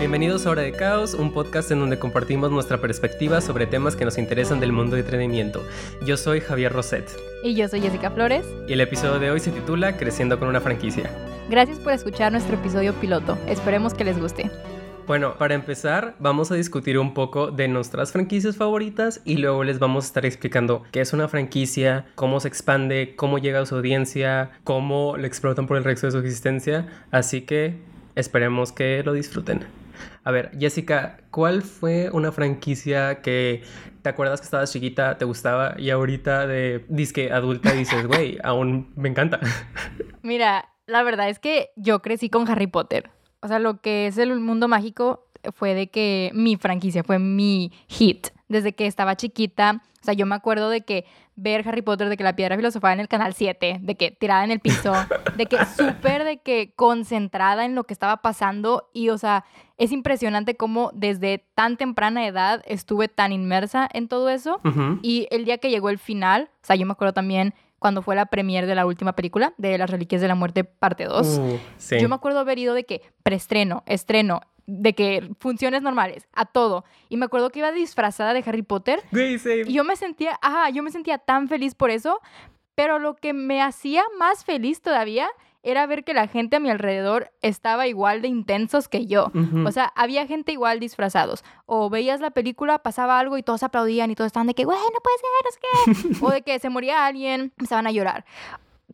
Bienvenidos a Hora de Caos, un podcast en donde compartimos nuestra perspectiva sobre temas que nos interesan del mundo de entretenimiento. Yo soy Javier Roset. Y yo soy Jessica Flores. Y el episodio de hoy se titula Creciendo con una franquicia. Gracias por escuchar nuestro episodio piloto. Esperemos que les guste. Bueno, para empezar, vamos a discutir un poco de nuestras franquicias favoritas y luego les vamos a estar explicando qué es una franquicia, cómo se expande, cómo llega a su audiencia, cómo lo explotan por el resto de su existencia. Así que esperemos que lo disfruten. A ver, Jessica, ¿cuál fue una franquicia que te acuerdas que estabas chiquita, te gustaba y ahorita de disque adulta dices, güey, aún me encanta? Mira, la verdad es que yo crecí con Harry Potter. O sea, lo que es el mundo mágico fue de que mi franquicia fue mi hit. Desde que estaba chiquita, o sea, yo me acuerdo de que ver Harry Potter, de que la piedra filosofal en el canal 7, de que tirada en el piso, de que súper de que concentrada en lo que estaba pasando y, o sea, es impresionante cómo desde tan temprana edad estuve tan inmersa en todo eso y el día que llegó el final, o sea, yo me acuerdo también cuando fue la premiere de la última película, de Las Reliquias de la Muerte, parte 2. Uh, yo me acuerdo haber ido de que preestreno, estreno, de que funciones normales, a todo. Y me acuerdo que iba disfrazada de Harry Potter. Y yo me sentía, ajá, yo me sentía tan feliz por eso, pero lo que me hacía más feliz todavía era ver que la gente a mi alrededor estaba igual de intensos que yo. O sea, había gente igual disfrazados. O veías la película, pasaba algo y todos aplaudían y todos estaban de que, güey, no puede ser, es que... o de que se moría alguien, empezaban a llorar.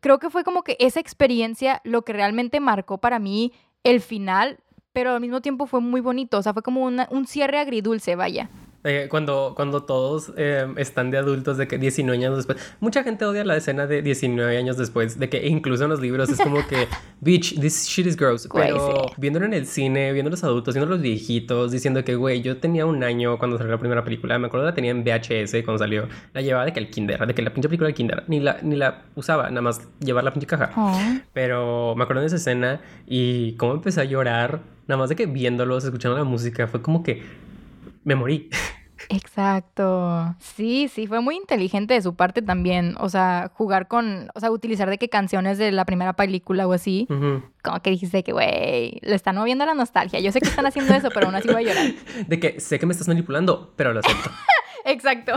Creo que fue como que esa experiencia lo que realmente marcó para mí el final, pero al mismo tiempo fue muy bonito. O sea, fue como un cierre agridulce, vaya. Eh, cuando, cuando todos eh, están de adultos, de que 19 años después. Mucha gente odia la escena de 19 años después, de que incluso en los libros es como que, bitch, this shit is gross. Pero viéndolo en el cine, viendo los adultos, viendo los viejitos, diciendo que, güey, yo tenía un año cuando salió la primera película, me acuerdo la tenía en VHS cuando salió, la llevaba de que el kinder, de que la pinche película del kinder, ni la, ni la usaba, nada más llevar la pinche caja. Pero me acuerdo de esa escena y cómo empecé a llorar, nada más de que viéndolos, escuchando la música, fue como que me morí. Exacto. Sí, sí, fue muy inteligente de su parte también. O sea, jugar con, o sea, utilizar de qué canciones de la primera película o así. Como que dijiste que, güey, le están moviendo la nostalgia. Yo sé que están haciendo eso, pero aún así voy a llorar. De que sé que me estás manipulando, pero lo acepto. Exacto.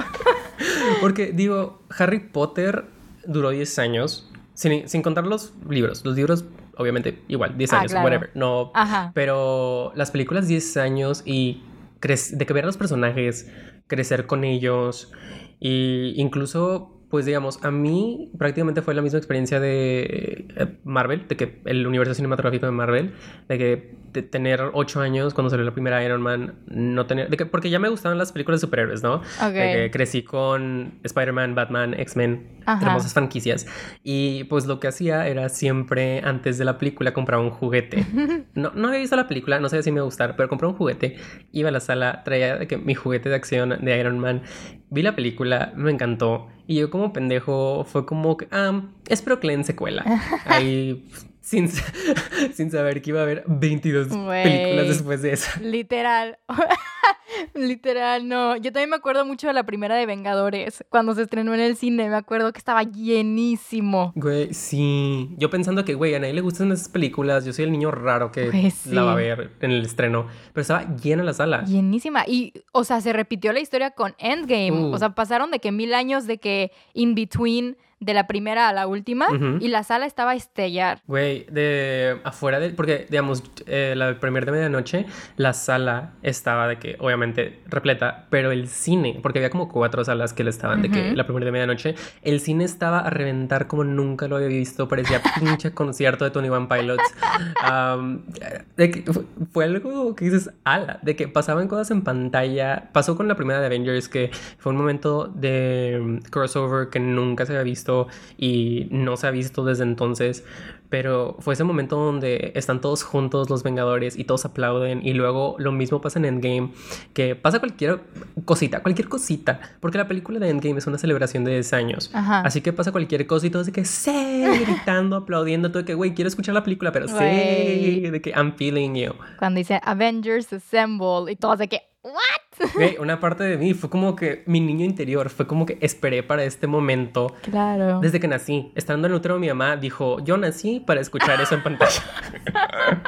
Porque digo, Harry Potter duró 10 años, sin, sin contar los libros. Los libros obviamente igual, 10 ah, años, whatever. No, Ajá. pero las películas 10 años y de que ver a los personajes, crecer con ellos e incluso pues digamos, a mí prácticamente fue la misma experiencia de eh, Marvel, de que el universo cinematográfico de Marvel, de que de tener ocho años cuando salió la primera Iron Man, no tener, de que, porque ya me gustaban las películas de superhéroes, ¿no? De que crecí con Spider-Man, Batman, X-Men, hermosas franquicias. Y pues lo que hacía era siempre antes de la película comprar un juguete. No, no había visto la película, no sé si me iba a gustar, pero compré un juguete, iba a la sala, traía de que mi juguete de acción de Iron Man, vi la película, me encantó. Y yo como pendejo fue como que, ah, espero que le den secuela. Ahí sin, sin saber que iba a haber 22 películas después de esa. Literal. Literal, no. Yo también me acuerdo mucho de la primera de Vengadores, cuando se estrenó en el cine. Me acuerdo que estaba llenísimo. Güey, sí. Yo pensando que, güey, a nadie le gustan esas películas. Yo soy el niño raro que la va a ver en el estreno. Pero estaba llena la sala. Llenísima. Y, o sea, se repitió la historia con Endgame. O sea, pasaron de que mil años de que in between de la primera a la última y la sala estaba a estellar. Güey, de afuera de... Porque, digamos, eh, la primera de medianoche, la sala estaba de que, obviamente, repleta, pero el cine, porque había como cuatro salas que le estaban de que la primera de medianoche, el cine estaba a reventar como nunca lo había visto, parecía pinche concierto de Tony One Pilots. de que fue algo que dices, ala, de que pasaban cosas en pantalla. Pasó con la primera de Avengers, que fue un momento de mm, crossover que nunca se había visto y no se ha visto desde entonces, pero fue ese momento donde están todos juntos los Vengadores y todos aplauden y luego lo mismo pasa en Endgame, que pasa cualquier cosita, cualquier cosita, porque la película de Endgame es una celebración de 10 años, así que pasa cualquier cosa y todos de que sí, gritando, aplaudiendo, todo de que, güey, quiero escuchar la película, pero sí, de que I'm feeling you. Cuando dice Avengers Assemble y todos de que, ¿what? una parte de mí fue como que mi niño interior fue como que esperé para este momento. Claro. Desde que nací. Estando en el útero mi mamá dijo, yo nací para escuchar eso en pantalla.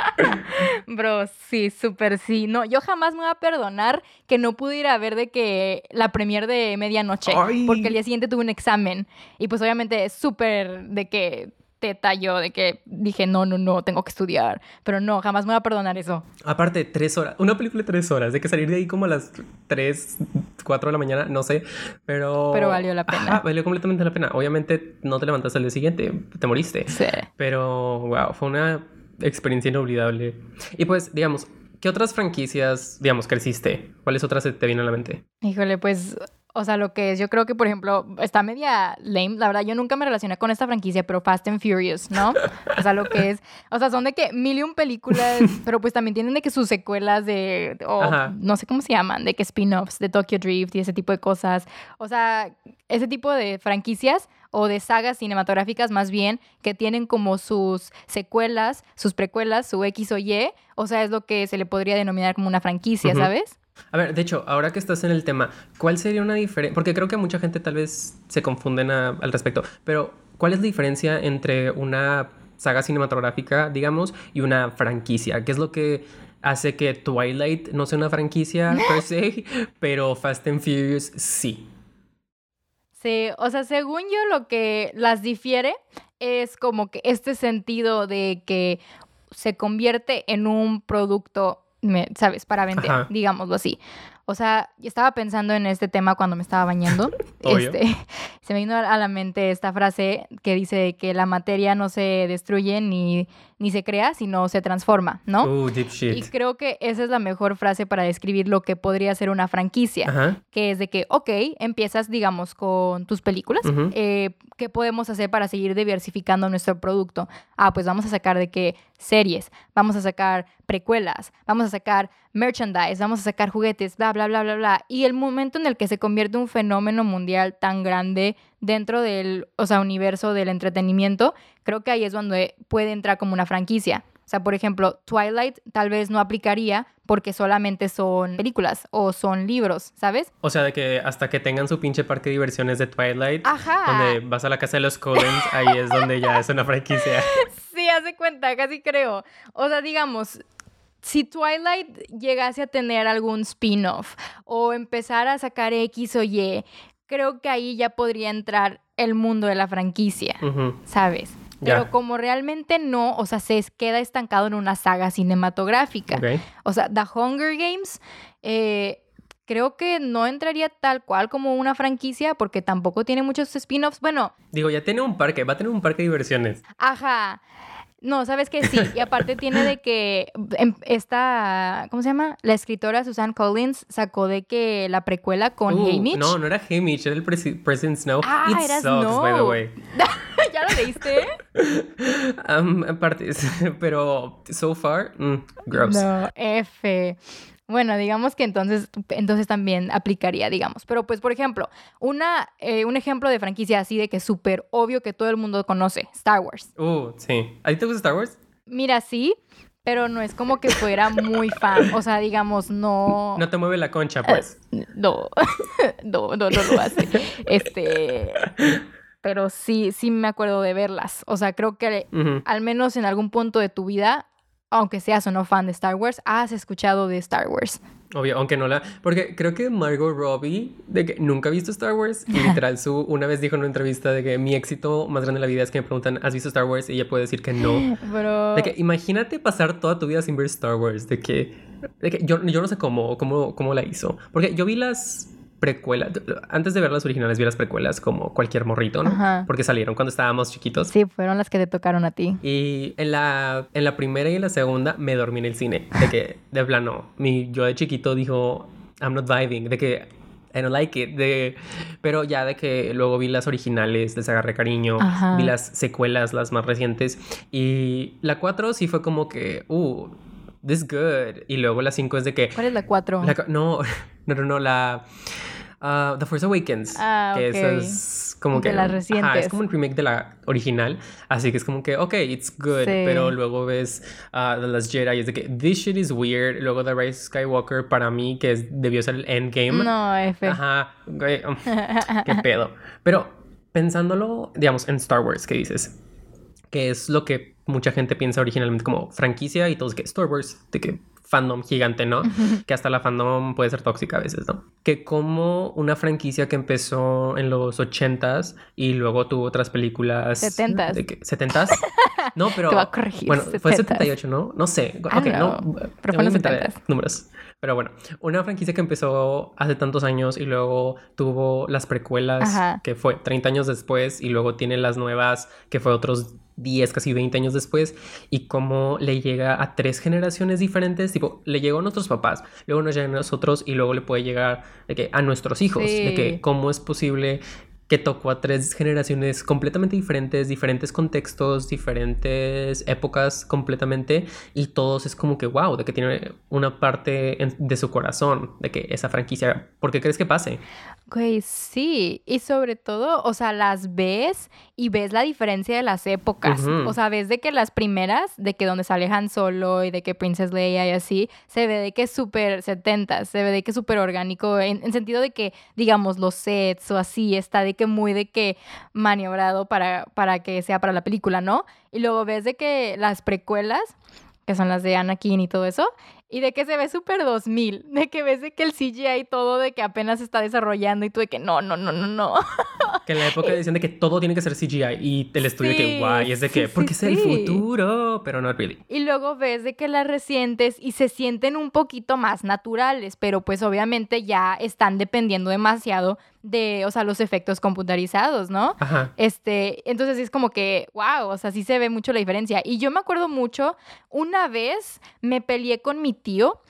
Bro, sí, súper sí. No, yo jamás me voy a perdonar que no pude ir a ver de que la premier de medianoche. Porque el día siguiente tuve un examen. Y pues obviamente es súper de que teta yo de que dije, no, no, no, tengo que estudiar. Pero no, jamás me voy a perdonar eso. Aparte, tres horas, una película de tres horas, de que salir de ahí como a las tres, cuatro de la mañana, no sé, pero... Pero valió la pena. valió completamente la pena. Obviamente no te levantaste al día siguiente, te moriste. Sí. Pero, wow, fue una experiencia inolvidable. Y pues, digamos, ¿qué otras franquicias, digamos, creciste? ¿Cuáles otras te vienen a la mente? Híjole, pues o sea, lo que es, yo creo que, por ejemplo, está media lame. La verdad, yo nunca me relacioné con esta franquicia, pero Fast and Furious, ¿no? O sea, lo que es. O sea, son de que mil y un películas, pero pues también tienen de que sus secuelas de. O no sé cómo se llaman, de que spin-offs de Tokyo Drift y ese tipo de cosas. O sea, ese tipo de franquicias o de sagas cinematográficas más bien que tienen como sus secuelas, sus precuelas, su X o Y. O sea, es lo que se le podría denominar como una franquicia, ¿sabes? A ver, de hecho, ahora que estás en el tema, ¿cuál sería una diferencia? Porque creo que mucha gente tal vez se confunden al respecto, pero ¿cuál es la diferencia entre una saga cinematográfica, digamos, y una franquicia? ¿Qué es lo que hace que Twilight no sea una franquicia per se, pero Fast and Furious sí? Sí, o sea, según yo lo que las difiere es como que este sentido de que se convierte en un producto ¿sabes? Para vender, digámoslo así. O sea, estaba pensando en este tema cuando me estaba bañando. este, se me vino a la mente esta frase que dice que la materia no se destruye ni, ni se crea, sino se transforma, ¿no? Deep shit. Y creo que esa es la mejor frase para describir lo que podría ser una franquicia, que es de que, ok, empiezas, digamos, con tus películas. Eh, ¿Qué podemos hacer para seguir diversificando nuestro producto? Ah, pues vamos a sacar de qué series, vamos a sacar precuelas, vamos a sacar merchandise, vamos a sacar juguetes, bla, bla, bla, bla, bla. Y el momento en el que se convierte un fenómeno mundial tan grande dentro del, o sea, universo del entretenimiento, creo que ahí es donde puede entrar como una franquicia. O sea, por ejemplo, Twilight tal vez no aplicaría porque solamente son películas o son libros, ¿sabes? O sea, de que hasta que tengan su pinche parque de diversiones de Twilight, Ajá. donde vas a la casa de los Collins, ahí es donde ya es una franquicia. Sí, hace cuenta, casi creo. O sea, digamos, si Twilight llegase a tener algún spin-off o empezar a sacar X o Y, creo que ahí ya podría entrar el mundo de la franquicia, ¿sabes? Pero como realmente no, o sea, se queda estancado en una saga cinematográfica. O sea, The Hunger Games, eh, creo que no entraría tal cual como una franquicia porque tampoco tiene muchos spin-offs. Bueno. Digo, ya tiene un parque, va a tener un parque de diversiones. Ajá. No, ¿sabes qué? Sí, y aparte tiene de que em, esta, ¿cómo se llama? La escritora Susan Collins sacó de que la precuela con uh, Haymitch. No, no era Haymitch, era el President Snow. Ah, It sucks, by the way. ¿Ya lo leíste? um, aparte, pero so far, mm, gross. No, F. Bueno, digamos que entonces, entonces también aplicaría, digamos. Pero pues, por ejemplo, una, eh, un ejemplo de franquicia así de que es súper obvio que todo el mundo conoce, Star Wars. Uh, sí. ¿A ti te gusta Star Wars? Mira, sí, pero no es como que fuera muy fan. O sea, digamos, no... No te mueve la concha, pues. no, no, no, no lo hace. Este... Pero sí, sí me acuerdo de verlas. O sea, creo que al menos en algún punto de tu vida aunque seas o no fan de Star Wars, has escuchado de Star Wars. Obvio, aunque no la... Porque creo que Margot Robbie, de que nunca ha visto Star Wars, y literal, su, una vez dijo en una entrevista de que mi éxito más grande en la vida es que me preguntan, ¿has visto Star Wars? Y ella puede decir que no. De que imagínate pasar toda tu vida sin ver Star Wars, de que... De que yo, yo no sé cómo, cómo, cómo la hizo. Porque yo vi las precuelas. Antes de ver las originales, vi las precuelas como cualquier morrito, ¿no? Porque salieron cuando estábamos chiquitos. Sí, fueron las que te tocaron a ti. Y en la, en la primera y en la segunda me dormí en el cine. De que, de plano, mi yo de chiquito dijo, I'm not vibing. De que I don't like it. De, pero ya de que luego vi las originales, les agarré cariño, vi las secuelas, las más recientes. Y la 4 sí fue como que, uh, this good. Y luego la 5 es de que. ¿Cuál es la 4? no, no, no, no, la. Uh, The Force Awakens. Ah, que es como que. De las recientes. es como un remake de la original. Así que es como que, ok, it's good. Pero luego ves uh, The Last Jedi y es de que this shit is weird. Luego The Rise Skywalker, para mí, que es, debió ser el endgame. No, F. Ajá. qué pedo. Pero pensándolo, digamos, en Star Wars, ¿qué dices? Que es lo que mucha gente piensa originalmente como franquicia y todos que Star Wars, de que fandom gigante, ¿no? Que hasta la fandom puede ser tóxica a veces, ¿no? Que como una franquicia que empezó en los 80s y luego tuvo otras películas... 70s. De que, ¿70s? No, pero... Te va a corregir. Bueno, fue 78, ¿no? No sé. ok, no. Pero fue los 70s. Números. Pero bueno, una franquicia que empezó hace tantos años y luego tuvo las precuelas, que fue 30 años después, y luego tiene las nuevas, que fue otros 10, casi 20 años después, y cómo le llega a tres generaciones diferentes, tipo, le llegó a nuestros papás, luego nos llega a nosotros y luego le puede llegar de que, a nuestros hijos, de que cómo es posible que tocó a tres generaciones completamente diferentes, diferentes contextos, diferentes épocas completamente, y todos es como que, wow, de que tiene una parte de su corazón, de que esa franquicia, ¿por qué crees que pase? Ok, sí, y sobre todo, o sea, las ves y ves la diferencia de las épocas, o sea, ves de que las primeras, de que donde se alejan solo y de que Princess Leia y así, se ve de que es súper 70, se ve de que es súper orgánico, en, en sentido de que, digamos, los sets o así, está de que muy de que maniobrado para, para que sea para la película, ¿no? Y luego ves de que las precuelas, que son las de Anakin y todo eso, y de que se ve súper 2000, de que ves de que el CGI todo de que apenas está desarrollando y tú de que no, no, no, no, no. Que en la época decían de que todo tiene que ser CGI y el estudio de que guay, es de que, porque es el futuro, pero no really. Y luego ves de que las recientes y se sienten un poquito más naturales, pero pues obviamente ya están dependiendo demasiado de, o sea, los efectos computarizados, ¿no? Ajá. Este, entonces es como que, wow, o sea, sí se ve mucho la diferencia. Y yo me acuerdo mucho, una vez me peleé con mi tío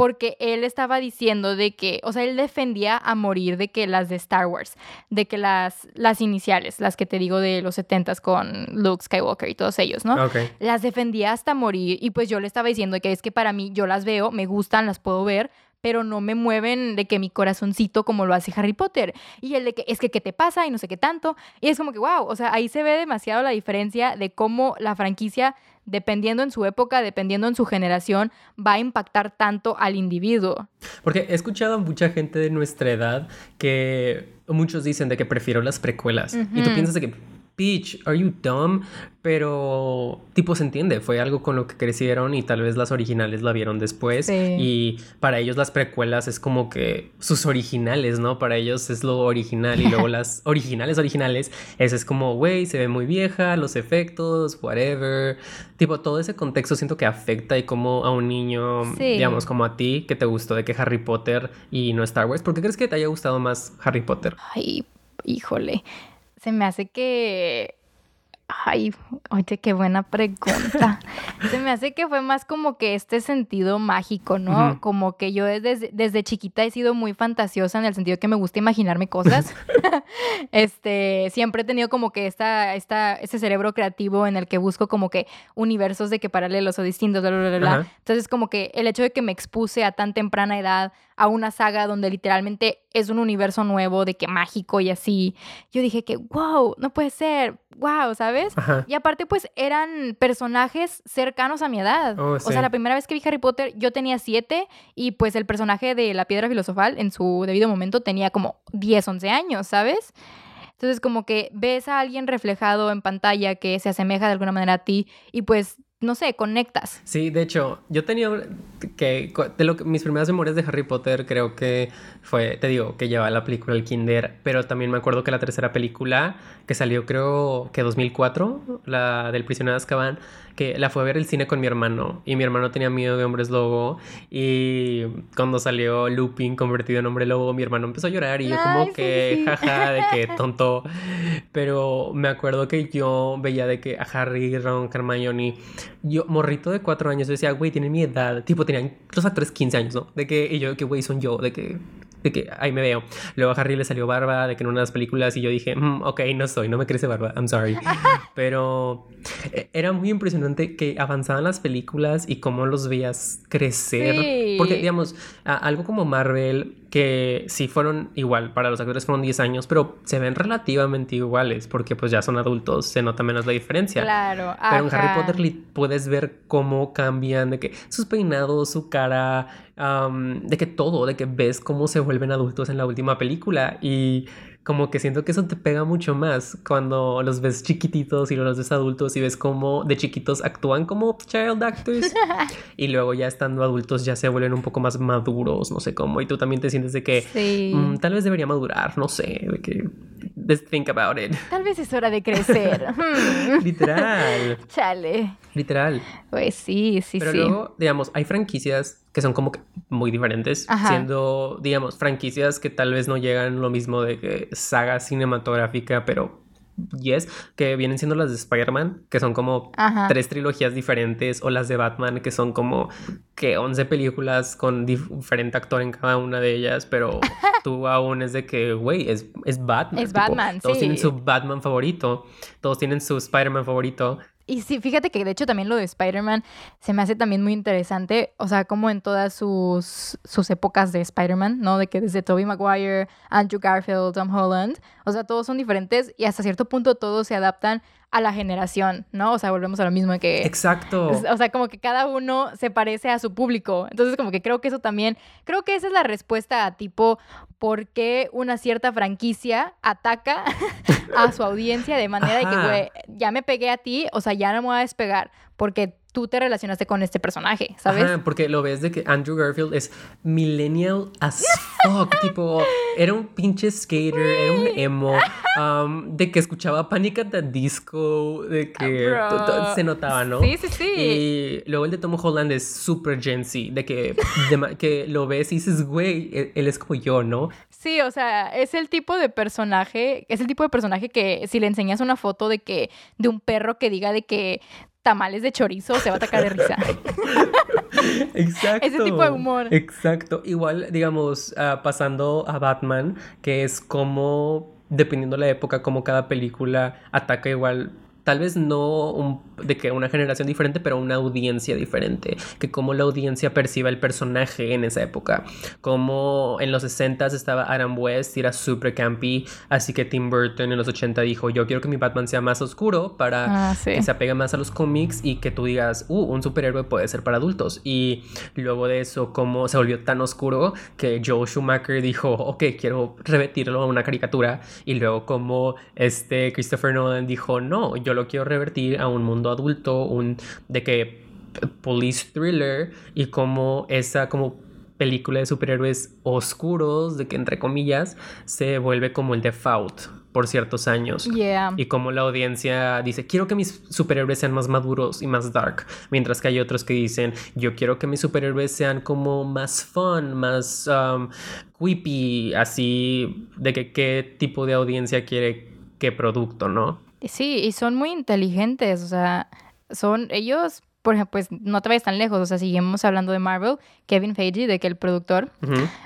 porque él estaba diciendo de que, o sea, él defendía a morir de que las de Star Wars, de que las, las iniciales, las que te digo de los 70 con Luke Skywalker y todos ellos, ¿no? Las defendía hasta morir y pues yo le estaba diciendo que es que para mí yo las veo, me gustan, las puedo ver, pero no me mueven de que mi corazoncito como lo hace Harry Potter. Y el de que es que qué te pasa y no sé qué tanto. Y es como que, wow, o sea, ahí se ve demasiado la diferencia de cómo la franquicia, dependiendo en su época, dependiendo en su generación, va a impactar tanto al individuo. Porque he escuchado a mucha gente de nuestra edad que muchos dicen de que prefiero las precuelas. Y tú piensas de que Peach, are you dumb? Pero, tipo, se entiende, fue algo con lo que crecieron y tal vez las originales la vieron después. Y para ellos las precuelas es como que sus originales, ¿no? Para ellos es lo original y luego las originales, originales, ese es como, güey, se ve muy vieja, los efectos, whatever. Tipo, todo ese contexto siento que afecta y como a un niño, digamos, como a ti, que te gustó de que Harry Potter y no Star Wars. ¿Por qué crees que te haya gustado más Harry Potter? Ay, híjole se me hace que... Ay, oye, qué buena pregunta. Se me hace que fue más como que este sentido mágico, ¿no? Como que yo desde, desde chiquita he sido muy fantasiosa en el sentido que me gusta imaginarme cosas. este, siempre he tenido como que esta, esta, este cerebro creativo en el que busco como que universos de que paralelos o distintos, bla, bla, bla, Entonces, como que el hecho de que me expuse a tan temprana edad a una saga donde literalmente es un universo nuevo, de que mágico y así. Yo dije que, wow, no puede ser, wow, ¿sabes? Y aparte, pues eran personajes cercanos a mi edad. Oh, o sea, la primera vez que vi Harry Potter, yo tenía siete y pues el personaje de la piedra filosofal en su debido momento tenía como 10, 11 años, ¿sabes? Entonces, como que ves a alguien reflejado en pantalla que se asemeja de alguna manera a ti y pues no sé, conectas. Sí, de hecho, yo tenía que, de lo que mis primeras memorias de Harry Potter creo que fue, te digo, que llevaba la película El Kinder, pero también me acuerdo que la tercera película que salió creo que 2004, la del prisionero de Azkaban, que la fue a ver el cine con mi hermano y mi hermano tenía miedo de hombres lobo y cuando salió Lupin convertido en hombre lobo, mi hermano empezó a llorar y yo como que jaja, de que tonto, pero me acuerdo que yo veía de que a Harry, Ron, Hermione, yo morrito de cuatro años, decía, güey, tienen mi edad, tipo tenían los actores 15 años, ¿no? De que, y yo, que güey, son yo, de que de que ahí me veo. Luego a Harry le salió barba, de que en unas películas y yo dije, mm, ok, no soy, no me crece barba, I'm sorry. Pero eh, era muy impresionante que avanzaban las películas y cómo los veías crecer. Porque, digamos, algo como Marvel que sí fueron igual, para los actores fueron 10 años, pero se ven relativamente iguales porque pues ya son adultos, se nota menos la diferencia. Claro. Pero en Harry Potter puedes ver cómo cambian, de que sus peinados, su cara, de que todo, de que ves cómo se vuelven adultos en la última película y como que siento que eso te pega mucho más cuando los ves chiquititos y los ves adultos y ves cómo de chiquitos actúan como child actors y luego ya estando adultos ya se vuelven un poco más maduros, no sé cómo, y tú también te sientes de que mm, tal vez debería madurar, no sé, de que let's think about it. Tal vez es hora de crecer. Literal. Chale. Literal. Pues sí, sí, sí. Pero luego, digamos, hay franquicias que son como que muy diferentes, siendo, digamos, franquicias que tal vez no llegan lo mismo de que saga cinematográfica, pero yes, que vienen siendo las de Spider-Man, que son como tres trilogías diferentes, o las de Batman, que son como que 11 películas con diferente actor en cada una de ellas, pero tú aún es de que, güey, es, es Batman. Es Batman, Todos tienen su Batman favorito, todos tienen su Spider-Man favorito, y sí, fíjate que de hecho también lo de Spider-Man se me hace también muy interesante, o sea, como en todas sus, sus épocas de Spider-Man, ¿no? De que desde Tobey Maguire, Andrew Garfield, Tom Holland, o sea, todos son diferentes y hasta cierto punto todos se adaptan a la generación, ¿no? O sea, volvemos a lo mismo de que... Exacto. O sea, como que cada uno se parece a su público. Entonces, como que creo que eso también, creo que esa es la respuesta a tipo, ¿por qué una cierta franquicia ataca a su audiencia de manera de que, güey, ya me pegué a ti, o sea, ya no me voy a despegar, porque tú te relacionaste con este personaje, ¿sabes? Ajá, porque lo ves de que Andrew Garfield es millennial as fuck, tipo, era un pinche skater, era un emo, um, de que escuchaba Panic at the Disco, de que se notaba, ¿no? Sí, sí, sí. Y luego el de Tom Holland es super Gen Z, de que, que lo ves y dices, güey, e-, él es como yo, ¿no? Sí, o sea, es el tipo de personaje, es el tipo de personaje que si le enseñas una foto de que, de un perro que diga de que tamales de chorizo, se va a atacar de risa. Exacto. Ese tipo de humor. Exacto. Igual, digamos, ah, pasando a Batman, que es como, dependiendo de la época, como cada película ataca igual tal vez no de que una generación diferente, pero una audiencia diferente, que como la audiencia perciba el personaje en esa época, como en los 60 estaba Adam West y era super campy, así que Tim Burton en los 80 dijo, yo quiero que mi Batman sea más oscuro para ah, que se apegue más a los cómics y que tú digas, uh, un superhéroe puede ser para adultos. Y luego de eso, como se volvió tan oscuro que Joe Schumacher dijo, ok, quiero revertirlo a una caricatura, y luego como este Christopher Nolan dijo, no, yo lo quiero revertir a un mundo adulto, un de que police thriller y como esa como película de superhéroes oscuros, de que entre comillas, se vuelve como el default por ciertos años. Y como la audiencia dice, quiero que mis superhéroes sean más maduros y más dark, mientras que hay otros que dicen, yo quiero que mis superhéroes sean como más fun, más um, creepy, así, de que qué tipo de audiencia quiere qué producto, ¿no? Sí, y son muy inteligentes, o sea, son ellos, por ejemplo, pues no te vayas tan lejos, o sea, seguimos hablando de Marvel, Kevin Feige, de que el productor,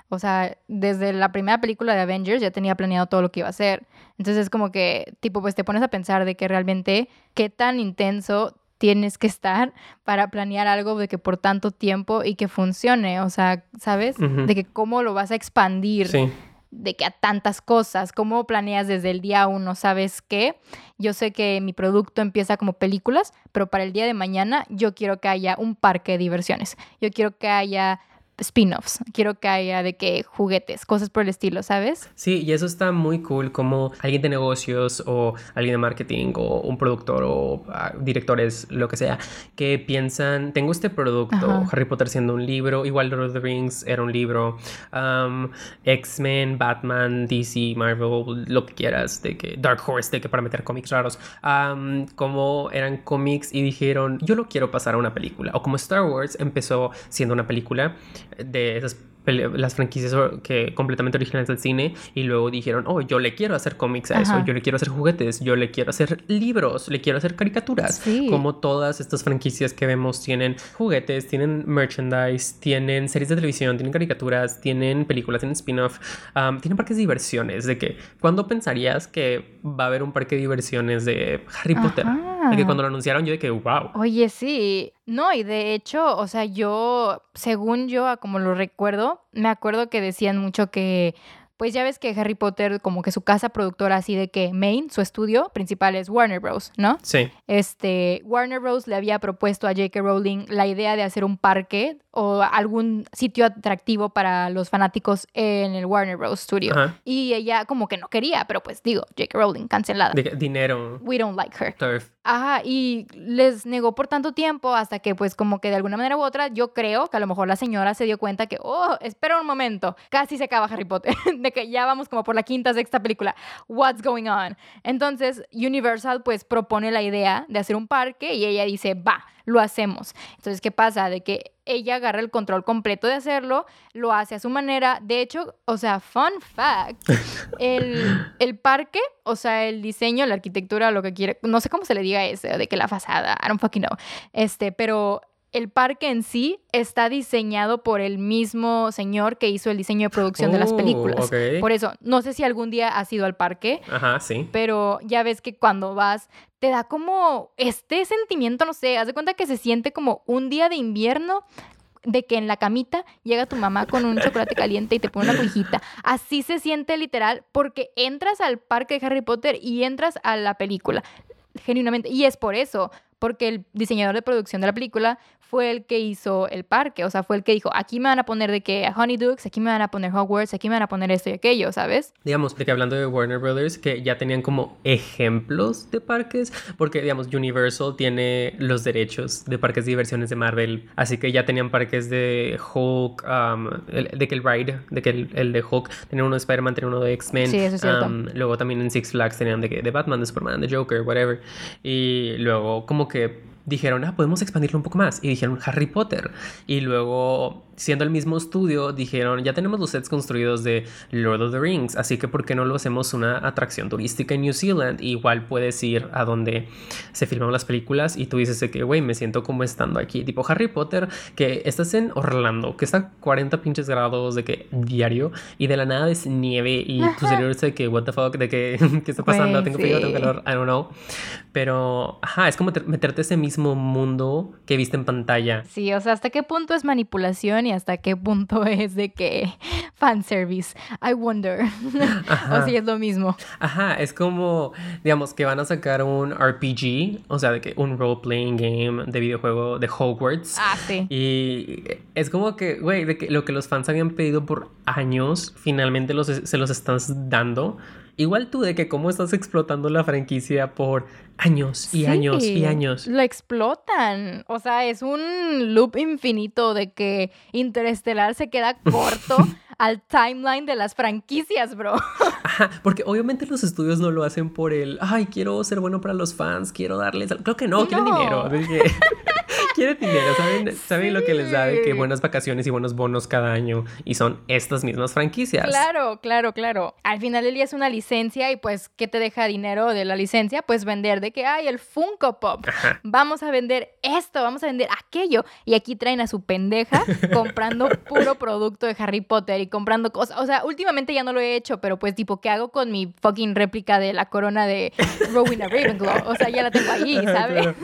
o sea, desde la primera película de Avengers ya tenía planeado todo lo que iba a hacer. Entonces es como que, tipo, pues te pones a pensar de que realmente qué tan intenso tienes que estar para planear algo de que por tanto tiempo y que funcione, o sea, ¿sabes? De que cómo lo vas a expandir. Sí de que a tantas cosas, ¿cómo planeas desde el día uno? ¿Sabes qué? Yo sé que mi producto empieza como películas, pero para el día de mañana yo quiero que haya un parque de diversiones. Yo quiero que haya spin-offs. Quiero que haya de que juguetes, cosas por el estilo, ¿sabes? Sí, y eso está muy cool como alguien de negocios o alguien de marketing o un productor o ah, directores, lo que sea, que piensan, tengo este producto, Harry Potter siendo un libro, igual Lord of the Rings era un libro, um, X-Men, Batman, DC, Marvel, lo que quieras, de que Dark Horse, de que para meter cómics raros, um, como eran cómics y dijeron, yo lo quiero pasar a una película, o como Star Wars empezó siendo una película, de esas las franquicias que completamente originales del cine y luego dijeron, oh, yo le quiero hacer cómics a eso, yo le quiero hacer juguetes, yo le quiero hacer libros, le quiero hacer caricaturas. Como todas estas franquicias que vemos tienen juguetes, tienen merchandise, tienen series de televisión, tienen caricaturas, tienen películas, tienen spin-off, tienen parques de diversiones. De que, ¿cuándo pensarías que va a haber un parque de diversiones de Harry Potter? Y que cuando lo anunciaron yo que, wow. Oye, sí. No, y de hecho, o sea, yo, según yo, como lo recuerdo, me acuerdo que decían mucho que pues ya ves que Harry Potter, como que su casa productora así de que Maine, su estudio principal es Warner Bros., ¿no? Sí. Este, Warner Bros. le había propuesto a J.K. Rowling la idea de hacer un parque o algún sitio atractivo para los fanáticos en el Warner Bros. Studio. Y ella como que no quería, pero pues digo, J.K. Rowling, cancelada. dinero. We don't like her. Ajá, y les negó por tanto tiempo hasta que pues como que de alguna manera u otra yo creo que a lo mejor la señora se dio cuenta que, oh, espera un momento, casi se acaba Harry Potter, de que ya vamos como por la quinta, sexta película, what's going on? Entonces Universal pues propone la idea de hacer un parque y ella dice, va, lo hacemos. Entonces, ¿qué pasa? De que ella agarra el control completo de hacerlo, lo hace a su manera. De hecho, o sea, fun fact, el, el parque, o sea, el diseño, la arquitectura, lo que quiere, no sé cómo se le diga eso, de que la fasada, I don't fucking know. Este, pero el parque en sí está diseñado por el mismo señor que hizo el diseño de producción de las oh, películas. Por eso, no sé si algún día has ido al parque. Ajá, sí. Pero ya ves que cuando vas, te da como este sentimiento, no sé, haz de cuenta que se siente como un día de invierno de que en la camita llega tu mamá con un chocolate caliente y te pone una cobijita. Así se siente literal porque entras al parque de Harry Potter y entras a la película genuinamente. Y es por eso, porque el diseñador de producción de la película fue el que hizo el parque, o sea, fue el que dijo, aquí me van a poner de que Honeydukes, aquí me van a poner Hogwarts, aquí me van a poner esto y aquello, ¿sabes? Digamos, de que hablando de Warner Brothers, que ya tenían como ejemplos de parques, porque digamos, Universal tiene los derechos de parques de diversiones de Marvel, así que ya tenían parques de Hulk, um, de que el ride, de que el, de Hulk, tenía uno de Spider-Man, tenía uno de X-Men, sí, eso es cierto. Um, luego también en Six Flags tenían de, de Batman, de Superman, de Joker, whatever, y luego como que okay, dijeron, ah, podemos expandirlo un poco más. Y dijeron Harry Potter. Y luego siendo el mismo estudio, dijeron, ya tenemos los sets construidos de Lord of the Rings, así que ¿por qué no lo hacemos una atracción turística en New Zealand? igual puedes ir a donde se filman las películas y tú dices que, güey, me siento como estando aquí. Tipo Harry Potter, que estás en Orlando, que está a 40 pinches grados de que diario y de la nada es nieve y tu cerebro dice que, what the fuck, de que, ¿qué está pasando? tengo frío, tengo calor, I don't know. Pero, ajá, es como meterte ese mismo mundo que viste en pantalla. Sí, o sea, ¿hasta qué punto es manipulación? y hasta qué punto es de que fanservice. I wonder. o si es lo mismo. Ajá, es como, digamos, que van a sacar un RPG, o sea, de que un role-playing game de videojuego de Hogwarts. Ah, sí. Y es como que, güey, de que lo que los fans habían pedido por años, finalmente los, se los están dando. Igual tú de que cómo estás explotando la franquicia por años y años y años. Lo explotan. O sea, es un loop infinito de que Interestelar se queda corto al timeline de las franquicias, bro. Ajá, porque obviamente los estudios no lo hacen por el, ay, quiero ser bueno para los fans, quiero darles... Creo que no, quieren dinero. quieren dinero, ¿saben, ¿saben lo que les da de que buenas vacaciones y buenos bonos cada año? Y son estas mismas franquicias. Claro, claro, claro. Al final del día es una licencia y pues, ¿qué te deja dinero de la licencia? Pues vender de que, hay el Funko Pop. Vamos a vender esto, vamos a vender aquello. Y aquí traen a su pendeja comprando puro producto de Harry Potter y comprando cosas. O sea, últimamente ya no lo he hecho, pero pues tipo, ¿qué hago con mi fucking réplica de la corona de Rowena Ravenclaw? O sea, ya la tengo ahí, ¿sabes?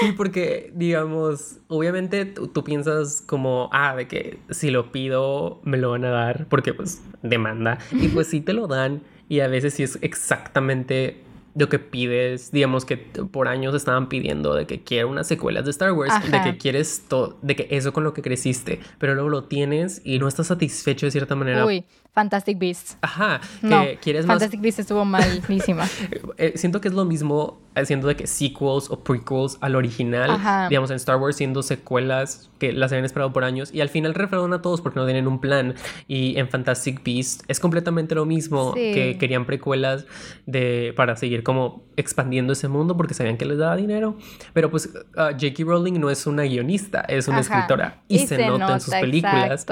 Sí, porque, digamos, obviamente tú, piensas como, ah, de que si lo pido, me lo van a dar, porque pues demanda. Y pues sí te lo dan. Y a veces sí es exactamente lo que pides, digamos que por años estaban pidiendo de que quiero unas secuelas de Star Wars, de que quieres todo, de que eso con lo que creciste, pero luego lo tienes y no estás satisfecho de cierta manera. Uy, Fantastic Beasts. Ajá, que quieres más. Fantastic Beasts estuvo malísima. Eh, siento que es lo mismo haciendo de que sequels o prequels al original, digamos en Star Wars siendo secuelas que las habían esperado por años y al final refrenan a todos porque no tienen un plan. Y en Fantastic Beasts es completamente lo mismo que querían precuelas de para seguir como expandiendo ese mundo porque sabían que les daba dinero, pero pues uh, J.K. Rowling no es una guionista, es una escritora. Y, se, nota, en sus películas.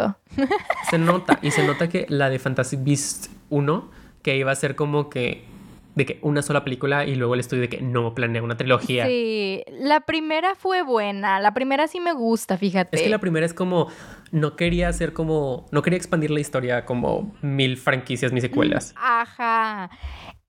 Se nota y se nota que la de Fantastic Beasts 1 que iba a ser como que de que una sola película y luego el estudio de que no planea una trilogía. Sí, la primera fue buena, la primera sí me gusta, fíjate. Es que la primera es como, no quería hacer como, no quería expandir la historia como mil franquicias, mis secuelas. Ajá.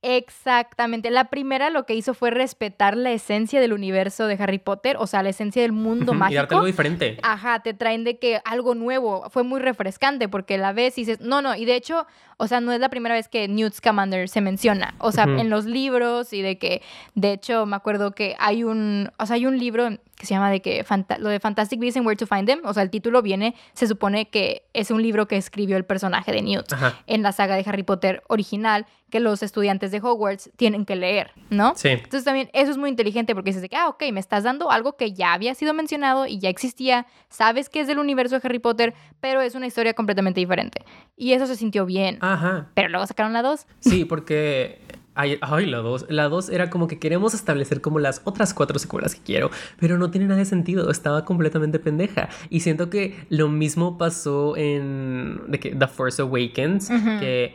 Exactamente. La primera lo que hizo fue respetar la esencia del universo de Harry Potter, o sea, la esencia del mundo mágico. Y darte algo diferente. Ajá, te traen de que algo nuevo. Fue muy refrescante porque la ves y dices, no, no, y de hecho, o sea, no es la primera vez que Newt Scamander se menciona. O sea, en los libros y de que, de hecho, me acuerdo que hay un, o sea, hay un libro que se llama de que lo de Fantastic Beasts and Where to Find Them, o sea, el título viene, se supone que es un libro que escribió el personaje de Newt en la saga de Harry Potter original que los estudiantes de Hogwarts tienen que leer, ¿no? Sí. Entonces también eso es muy inteligente porque dices de que, ah, ok, me estás dando algo que ya había sido mencionado y ya existía, sabes que es del universo de Harry Potter, pero es una historia completamente diferente. Y eso se sintió bien. Ajá. Pero luego sacaron la 2. Sí, porque Ay, la 2. La 2 era como que queremos establecer como las otras cuatro secuelas que quiero, pero no tiene nada de sentido. Estaba completamente pendeja. Y siento que lo mismo pasó en de que The Force Awakens, que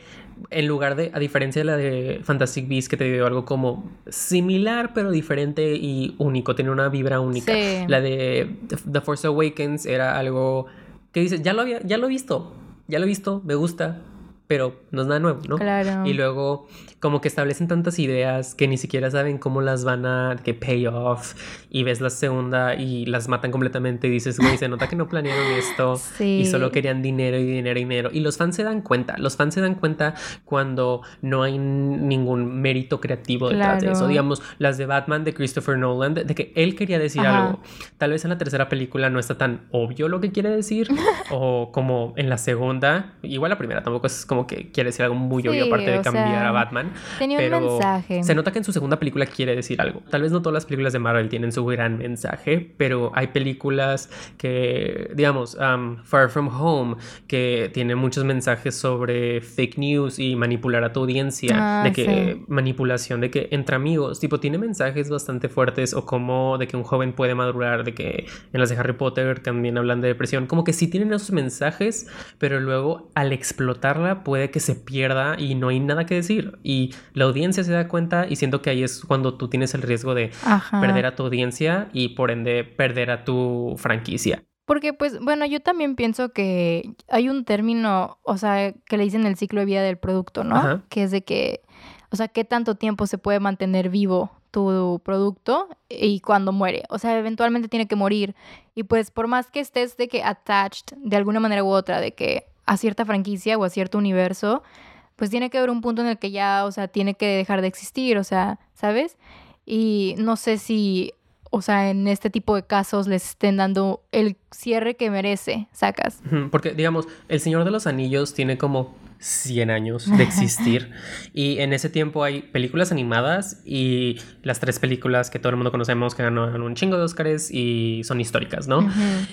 en lugar de, a diferencia de la de Fantastic Beasts, que te dio algo como similar, pero diferente y único, tiene una vibra única. La de The Force Awakens era algo que dices, ya lo había, ya lo he visto, ya lo he visto, me gusta, pero no es nada nuevo, ¿no? Claro. Y luego como que establecen tantas ideas que ni siquiera saben cómo las van a que pay off y ves la segunda y las matan completamente y dices, güey, se nota que no planearon esto y solo querían dinero y dinero y dinero. Y los fans se dan cuenta, los fans se dan cuenta cuando no hay ningún mérito creativo detrás de eso. Digamos, las de Batman de Christopher Nolan, de, que él quería decir algo. Tal vez en la tercera película no está tan obvio lo que quiere decir o como en la segunda, igual la primera tampoco es como que quiere decir algo muy obvio aparte de cambiar a Batman. Tenía un mensaje. Se nota que en su segunda película quiere decir algo. Tal vez no todas las películas de Marvel tienen su gran mensaje, pero hay películas que, digamos, um, Far From Home, que tiene muchos mensajes sobre fake news y manipular a tu audiencia, ah, de que manipulación, de que entre amigos, tipo, tiene mensajes bastante fuertes o como de que un joven puede madurar, de que en las de Harry Potter también hablan de depresión, como que sí tienen esos mensajes, pero luego al explotarla puede que se pierda y no hay nada que decir. Y la audiencia se da cuenta y siento que ahí es cuando tú tienes el riesgo de perder a tu audiencia y por ende perder a tu franquicia. Porque pues bueno, yo también pienso que hay un término, o sea, que le dicen el ciclo de vida del producto, ¿no? Que es de que, o sea, qué tanto tiempo se puede mantener vivo tu producto y cuando muere. O sea, eventualmente tiene que morir. Y pues por más que estés de que attached de alguna manera u otra, de que a cierta franquicia o a cierto universo, pues tiene que haber un punto en el que ya, o sea, tiene que dejar de existir, o sea, ¿sabes? Y no sé si, o sea, en este tipo de casos les estén dando el cierre que merece, sacas. Porque, digamos, El Señor de los Anillos tiene como 100 años de existir. y en ese tiempo hay películas animadas y las tres películas que todo el mundo conocemos que ganan un chingo de Óscares y son históricas, ¿no?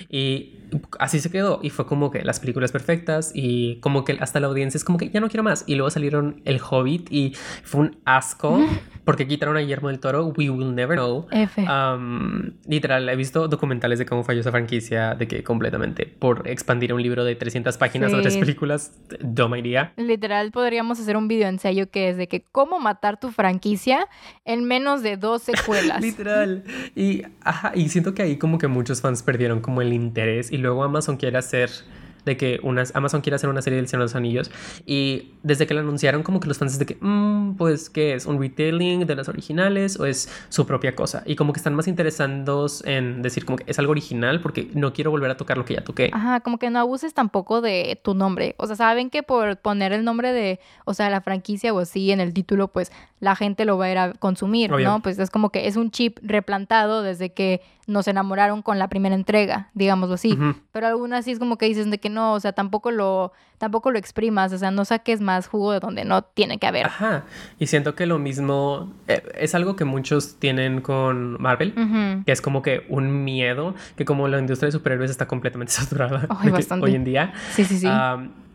Y así se quedó. Y fue como que las películas perfectas y como que hasta la audiencia es como que ya no quiero más. Y luego salieron El Hobbit y fue un asco porque quitaron a Guillermo del Toro. We will never know. literal, he visto documentales de cómo falló esa franquicia, de que completamente por expandir un libro de 300 páginas a tres películas, toma iría. Literal, podríamos hacer un video ensayo que es de que cómo matar tu franquicia en menos de dos secuelas. Literal. Y, ajá, y siento que ahí como que muchos fans perdieron como el interés y luego Amazon quiere hacer de que unas, Amazon quiere hacer una serie del Señor de los Anillos. Y desde que la anunciaron, como que los fans de que, mm, pues, ¿qué es? ¿Un retailing de las originales o es su propia cosa? Y como que están más interesados en decir, como que es algo original porque no quiero volver a tocar lo que ya toqué. Ajá, como que no abuses tampoco de tu nombre. O sea, saben que por poner el nombre de, o sea, la franquicia o así en el título, pues la gente lo va a ir a consumir, ¿no? Pues es como que es un chip replantado desde que nos enamoraron con la primera entrega, digámoslo así. Pero algunas sí es como que dicen de que no, o sea, tampoco lo, tampoco lo exprimas, o sea, no saques más jugo de donde no tiene que haber. Ajá. Y siento que lo mismo eh, es algo que muchos tienen con Marvel, que es como que un miedo, que como la industria de superhéroes está completamente saturada hoy en día. Sí, sí, sí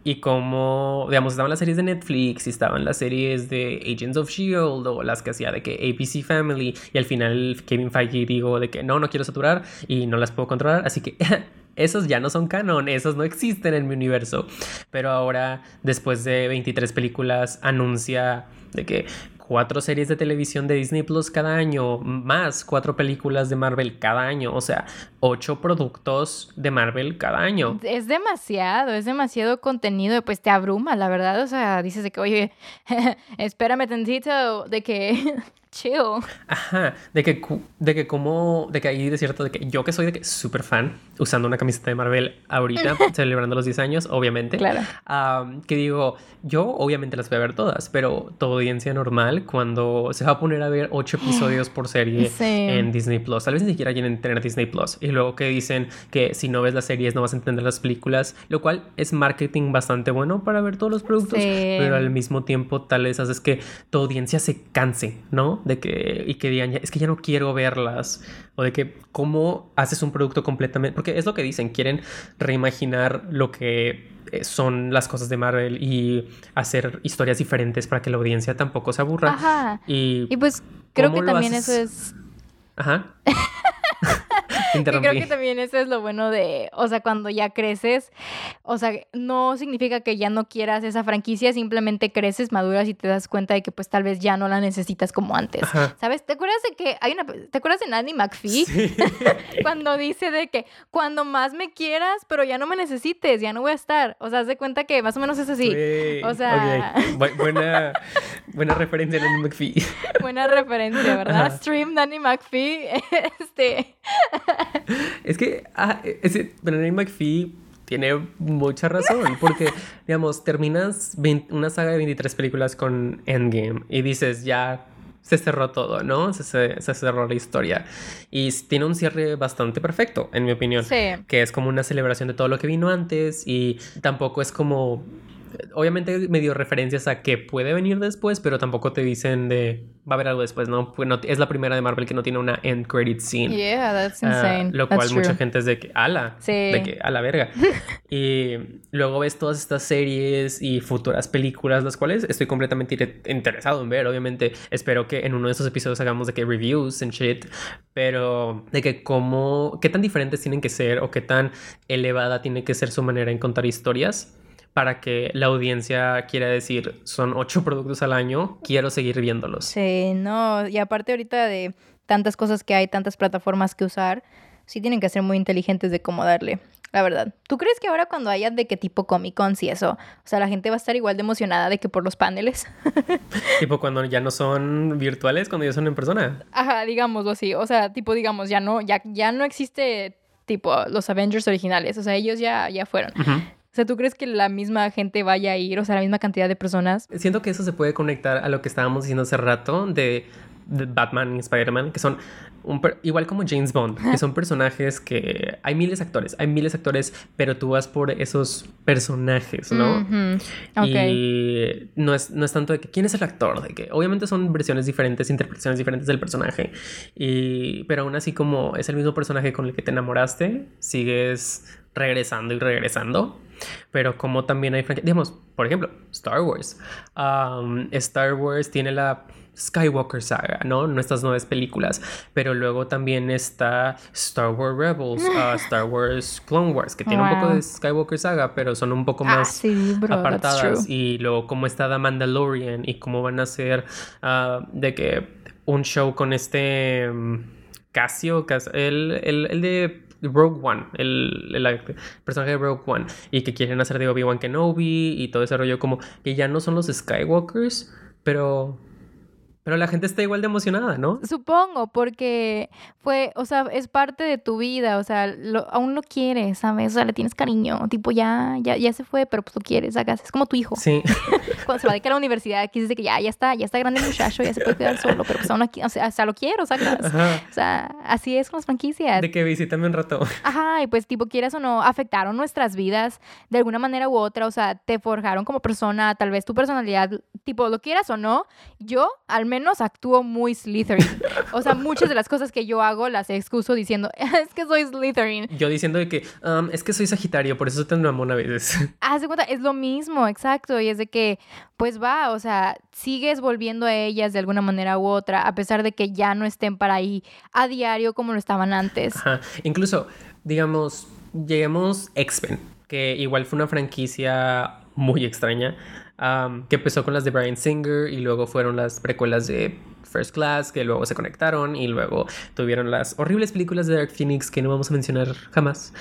y como, digamos, estaban las series de Netflix y estaban las series de Agents of Shield o las que hacía de que ABC Family y al final Kevin Feige digo de que no, no quiero saturar y no las puedo controlar, así que esos ya no son canon, esos no existen en mi universo. Pero ahora, después de 23 películas, anuncia de que cuatro series de televisión de Disney Plus cada año, más cuatro películas de Marvel cada año, o sea, ocho productos de Marvel cada año. Es demasiado, es demasiado contenido, pues te abruma, la verdad, o sea, dices de que, oye, espérame tantito, de que chill. Ajá, de que, de que como, de que ahí de cierto, de que yo que soy de que súper fan, usando una camiseta de Marvel ahorita, celebrando los 10 años, obviamente. Claro. que digo, yo obviamente las voy a ver todas, pero toda audiencia normal, cuando se va a poner a ver 8 episodios por serie en Disney Plus, tal vez ni siquiera quieren tener Disney Plus, y luego que dicen que si no ves las series no vas a entender las películas, lo cual es marketing bastante bueno para ver todos los productos, pero al mismo tiempo tal vez haces que tu audiencia se canse, ¿no? De que, y que digan, es que ya no quiero verlas, o de que cómo haces un producto completamente, porque es lo que dicen, quieren reimaginar lo que eh, son las cosas de Marvel y hacer historias diferentes para que la audiencia tampoco se aburra. Ajá. Y, y pues creo que también eso es... Ajá. creo que también eso es lo bueno de, o sea, cuando ya creces, o sea, no significa que ya no quieras esa franquicia, simplemente creces, maduras y te das cuenta de que pues tal vez ya no la necesitas como antes. ¿Sabes? ¿Te acuerdas de que hay una, ¿te acuerdas de Nanny McPhee? cuando dice de que cuando más me quieras, pero ya no me necesites, ya no voy a estar. O sea, haz de cuenta que más o menos es así. O sea... buena, buena referencia Nanny McPhee. buena referencia, ¿verdad? Stream Nanny McPhee. Este es que ah, ese Benedict McPhee tiene mucha razón, porque, digamos, terminas una saga de 23 películas con Endgame y dices, ya se cerró todo, ¿no? Se, se, cerró la historia. Y tiene un cierre bastante perfecto, en mi opinión. Sí. Que es como una celebración de todo lo que vino antes y tampoco es como obviamente me dio referencias a que puede venir después, pero tampoco te dicen de va a haber algo después, ¿no? Pues es la primera de Marvel que no tiene una end credit scene. Yeah, that's ah, insane. lo cual mucha gente es de que, ala, sí. de que, a la verga. y luego ves todas estas series y futuras películas, las cuales estoy completamente interesado en ver. Obviamente, espero que en uno de esos episodios hagamos de que reviews and shit, pero de que cómo, qué tan diferentes tienen que ser o qué tan elevada tiene que ser su manera en contar historias para que la audiencia quiera decir, son ocho productos al año, quiero seguir viéndolos. Sí, no, y aparte ahorita de tantas cosas que hay, tantas plataformas que usar, sí tienen que ser muy inteligentes de cómo darle. La verdad. ¿Tú crees que ahora cuando haya de qué tipo Comic Cons y eso, o sea, la gente va a estar igual de emocionada de que por los paneles? tipo cuando ya no son virtuales, cuando ya son en persona. Ajá, digámoslo así. O sea, tipo, digamos, ya no, ya, ya no existe tipo los Avengers originales. O sea, ellos ya, ya fueron. O sea, ¿tú crees que la misma gente vaya a ir, o sea, la misma cantidad de personas? Siento que eso se puede conectar a lo que estábamos diciendo hace rato de, Batman y Spider-Man, que son igual como James Bond, que son personajes que hay miles de actores, hay miles de actores, pero tú vas por esos personajes, ¿no? Y no es, no es tanto de que quién es el actor, de que obviamente son versiones diferentes, interpretaciones diferentes del personaje, y, pero aún así como es el mismo personaje con el que te enamoraste, sigues regresando y regresando. Pero como también hay franquicias, digamos, por ejemplo, Star Wars. Star Wars tiene la Skywalker saga, ¿no? Nuestras nuevas películas. Pero luego también está Star Wars Rebels, uh, Star Wars Clone Wars, que tiene un poco de Skywalker saga, pero son un poco ah, más apartadas. Y luego cómo está The Mandalorian y cómo van a hacer uh, de que un show con este um, Casio, el, el, el de Rogue One, el, el, personaje de Rogue One, y que quieren hacer de Obi-Wan Kenobi y todo ese rollo, como que ya no son los Skywalkers, pero pero la gente está igual de emocionada, ¿no? Supongo, porque fue, o sea, es parte de tu vida, o sea, aún lo quieres, ¿sabes? O sea, le tienes cariño, tipo, ya, ya, ya se fue, pero pues lo quieres, ¿sabes? Es como tu hijo. Sí. Cuando se va de que a la universidad, aquí dice que ya, ya está, ya está grande el muchacho, ya se puede quedar solo, pero pues aún aquí, o sea, lo quiero, ¿sabes? O sea, así es con las franquicias. De que visítame un rato. Ajá, y pues, tipo, quieras o no, afectaron nuestras vidas de alguna manera u otra, o sea, te forjaron como persona, tal vez tu personalidad, tipo, lo quieras o no, yo, al menos actúo muy Slytherin. O sea, muchas de las cosas que yo hago las excuso diciendo, es que soy Slytherin. Yo diciendo de que, um, es que soy Sagitario, por eso te amo a veces. Haz de cuenta, es lo mismo, exacto. Y es de que, pues va, o sea, sigues volviendo a ellas de alguna manera u otra, a pesar de que ya no estén para ahí a diario como lo estaban antes. Ajá. Incluso, digamos, lleguemos X-Men, que igual fue una franquicia muy extraña que empezó con las de Brian Singer y luego fueron las precuelas de First Class, que luego se conectaron y luego tuvieron las horribles películas de Dark Phoenix que no vamos a mencionar jamás.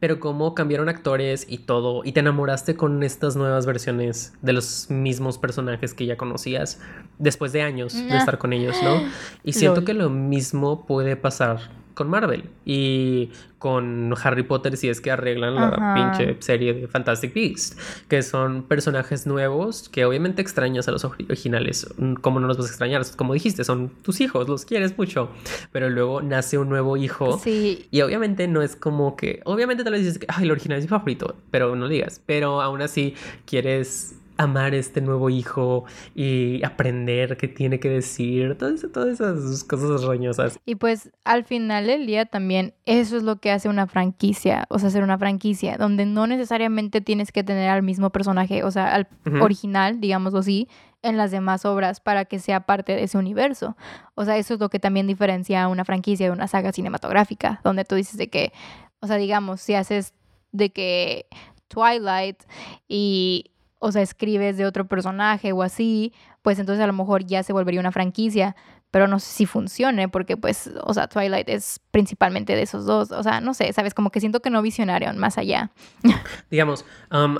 pero cómo cambiaron actores y todo, y te enamoraste con estas nuevas versiones de los mismos personajes que ya conocías después de años de estar con ellos, ¿no? Y siento que lo mismo puede pasar con Marvel y con Harry Potter si es que arreglan la pinche serie de Fantastic Beasts, que son personajes nuevos que obviamente extrañas a los originales. ¿Cómo no los vas a extrañar? Como dijiste, son tus hijos, los quieres mucho, pero luego nace un nuevo hijo sí. y obviamente no es como que, obviamente tal vez dices que, ay, el original es mi favorito, pero no digas, pero aún así quieres amar este nuevo hijo y aprender qué tiene que decir, todas, todas esas cosas roñosas. Y pues al final del día también eso es lo que hace una franquicia, o sea, hacer una franquicia, donde no necesariamente tienes que tener al mismo personaje, o sea, al original, digámoslo así, en las demás obras para que sea parte de ese universo. O sea, eso es lo que también diferencia a una franquicia de una saga cinematográfica, donde tú dices de que, o sea, digamos, si haces de que Twilight y o sea, escribes de otro personaje o así, pues entonces a lo mejor ya se volvería una franquicia, pero no sé si funcione porque pues, o sea, Twilight es principalmente de esos dos, o sea, no sé, sabes, como que siento que no visionaron más allá. Digamos, um,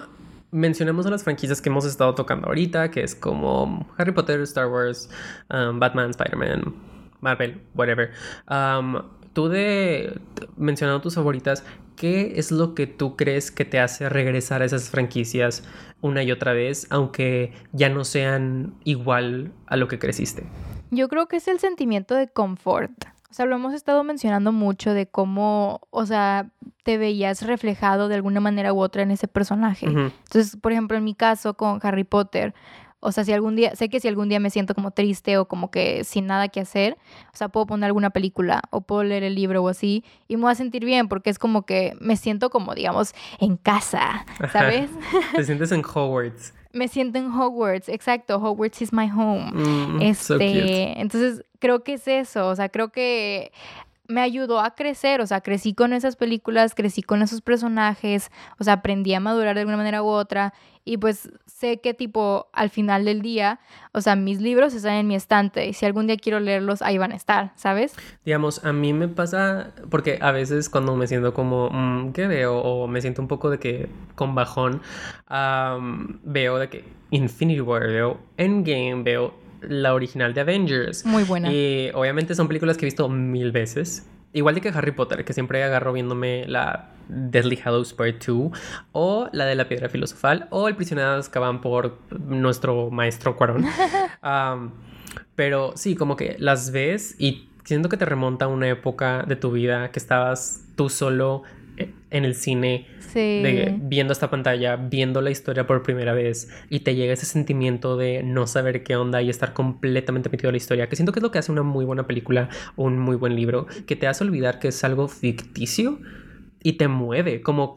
mencionemos a las franquicias que hemos estado tocando ahorita, que es como Harry Potter, Star Wars, um, Batman, Spider-Man, Marvel, whatever. Um, tú de mencionando tus favoritas, ¿qué es lo que tú crees que te hace regresar a esas franquicias una y otra vez, aunque ya no sean igual a lo que creciste? Yo creo que es el sentimiento de confort. O sea, lo hemos estado mencionando mucho de cómo, o sea, te veías reflejado de alguna manera u otra en ese personaje. Entonces, por ejemplo, en mi caso con Harry Potter, o sea, si algún día, sé que si algún día me siento como triste o como que sin nada que hacer, o sea, puedo poner alguna película o puedo leer el libro o así y me voy a sentir bien porque es como que me siento como, digamos, en casa, ¿sabes? Te sientes en Hogwarts. me siento en Hogwarts, exacto, Hogwarts is my home. Mm, este, entonces creo que es eso, o sea, creo que me ayudó a crecer, o sea, crecí con esas películas, crecí con esos personajes, o sea, aprendí a madurar de alguna manera u otra y pues sé que tipo al final del día, o sea, mis libros están en mi estante y si algún día quiero leerlos, ahí van a estar, ¿sabes? Digamos, a mí me pasa, porque a veces cuando me siento como, mm, ¿qué veo? O me siento un poco de que con bajón, veo de que Infinity War, veo Endgame, veo la original de Avengers. Muy buena. Y obviamente son películas que he visto mil veces. Igual de que Harry Potter, que siempre agarro viéndome la Deadly Hallows Part 2, o la de la Piedra Filosofal, o El Prisionero de Azkaban por nuestro maestro Cuarón. pero sí, como que las ves y siento que te remonta a una época de tu vida que estabas tú solo en el cine, viendo esta pantalla, viendo la historia por primera vez y te llega ese sentimiento de no saber qué onda y estar completamente metido en la historia, que siento que es lo que hace una muy buena película o un muy buen libro, que te hace olvidar que es algo ficticio y te mueve, como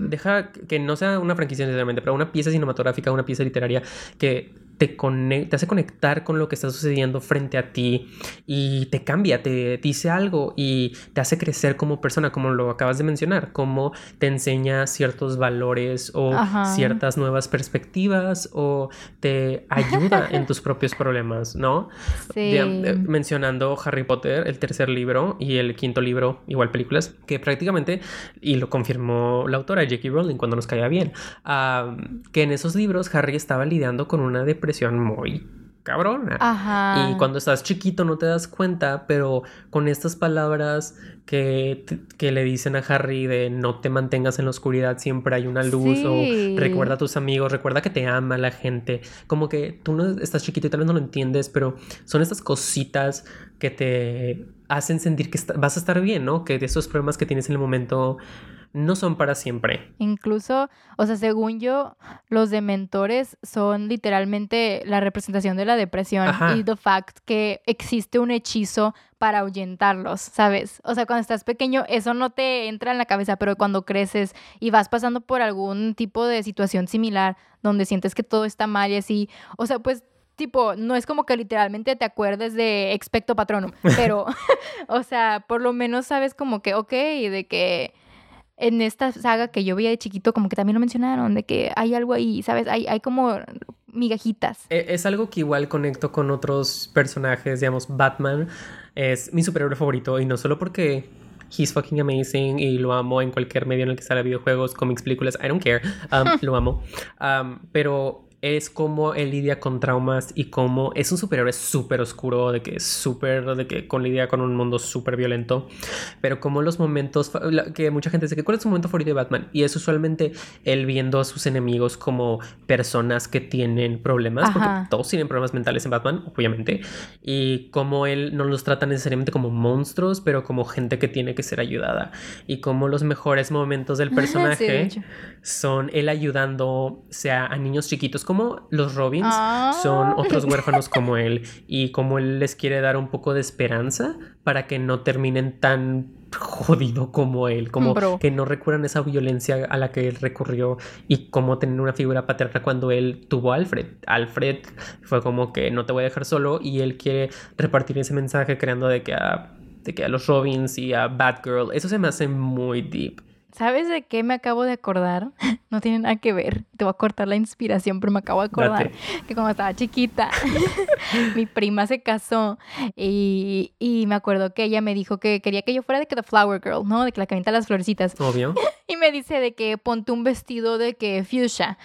deja que no sea una franquicia necesariamente, pero una pieza cinematográfica, una pieza literaria que te, te hace conectar con lo que está sucediendo frente a ti y te cambia, te dice algo y te hace crecer como persona, como lo acabas de mencionar, como te enseña ciertos valores o ciertas nuevas perspectivas o te ayuda en tus propios problemas, ¿no? Sí. Eh, mencionando Harry Potter, el tercer libro y el quinto libro, igual películas, que prácticamente, y lo confirmó la autora J.K. Rowling cuando nos caía bien, que en esos libros Harry estaba lidiando con una depresión depresión muy cabrona. Ajá. Y cuando estás chiquito no te das cuenta, pero con estas palabras que, que, le dicen a Harry de no te mantengas en la oscuridad, siempre hay una luz, o recuerda a tus amigos, recuerda que te ama la gente. Como que tú no estás chiquito y tal vez no lo entiendes, pero son estas cositas que te hacen sentir que vas a estar bien, ¿no? Que de esos problemas que tienes en el momento no son para siempre. Incluso, o sea, según yo, los dementores son literalmente la representación de la depresión y the fact que existe un hechizo para ahuyentarlos, ¿sabes? O sea, cuando estás pequeño eso no te entra en la cabeza, pero cuando creces y vas pasando por algún tipo de situación similar donde sientes que todo está mal y así, o sea, pues tipo, no es como que literalmente te acuerdes de expecto patronum, pero, o sea, por lo menos sabes como que, ok, de que en esta saga que yo veía de chiquito, como que también lo mencionaron, de que hay algo ahí, ¿sabes? Hay, hay como migajitas. E, es algo que igual conecto con otros personajes, digamos, Batman es mi superhéroe favorito y no solo porque he's fucking amazing y lo amo en cualquier medio en el que sale videojuegos, cómics, películas, I don't care, um, lo amo. Um, pero es como él lidia con traumas y cómo es un superhéroe súper oscuro, de que es súper, de que con lidia con un mundo súper violento, pero como los momentos, que mucha gente dice que cuál es su momento favorito de Batman y es usualmente él viendo a sus enemigos como personas que tienen problemas, porque todos tienen problemas mentales en Batman, obviamente, y como él no los trata necesariamente como monstruos, pero como gente que tiene que ser ayudada, y como los mejores momentos del personaje son él ayudando, sea a niños chiquitos, como como los Robins son ah. otros huérfanos como él y como él les quiere dar un poco de esperanza para que no terminen tan jodido como él, como que no recuerdan esa violencia a la que él recurrió y como tener una figura paterna cuando él tuvo a Alfred. Alfred fue como que no te voy a dejar solo y él quiere repartir ese mensaje creando de que a, de que a los Robins y a Batgirl, eso se me hace muy deep. ¿Sabes de qué me acabo de acordar? No tiene nada que ver. Te voy a cortar la inspiración, pero me acabo de acordar que cuando estaba chiquita, mi prima se casó y, y, me acuerdo que ella me dijo que quería que yo fuera de que The Flower Girl, ¿no? De que la calienta las florecitas. Obvio. y me dice de que ponte un vestido de que fuchsia.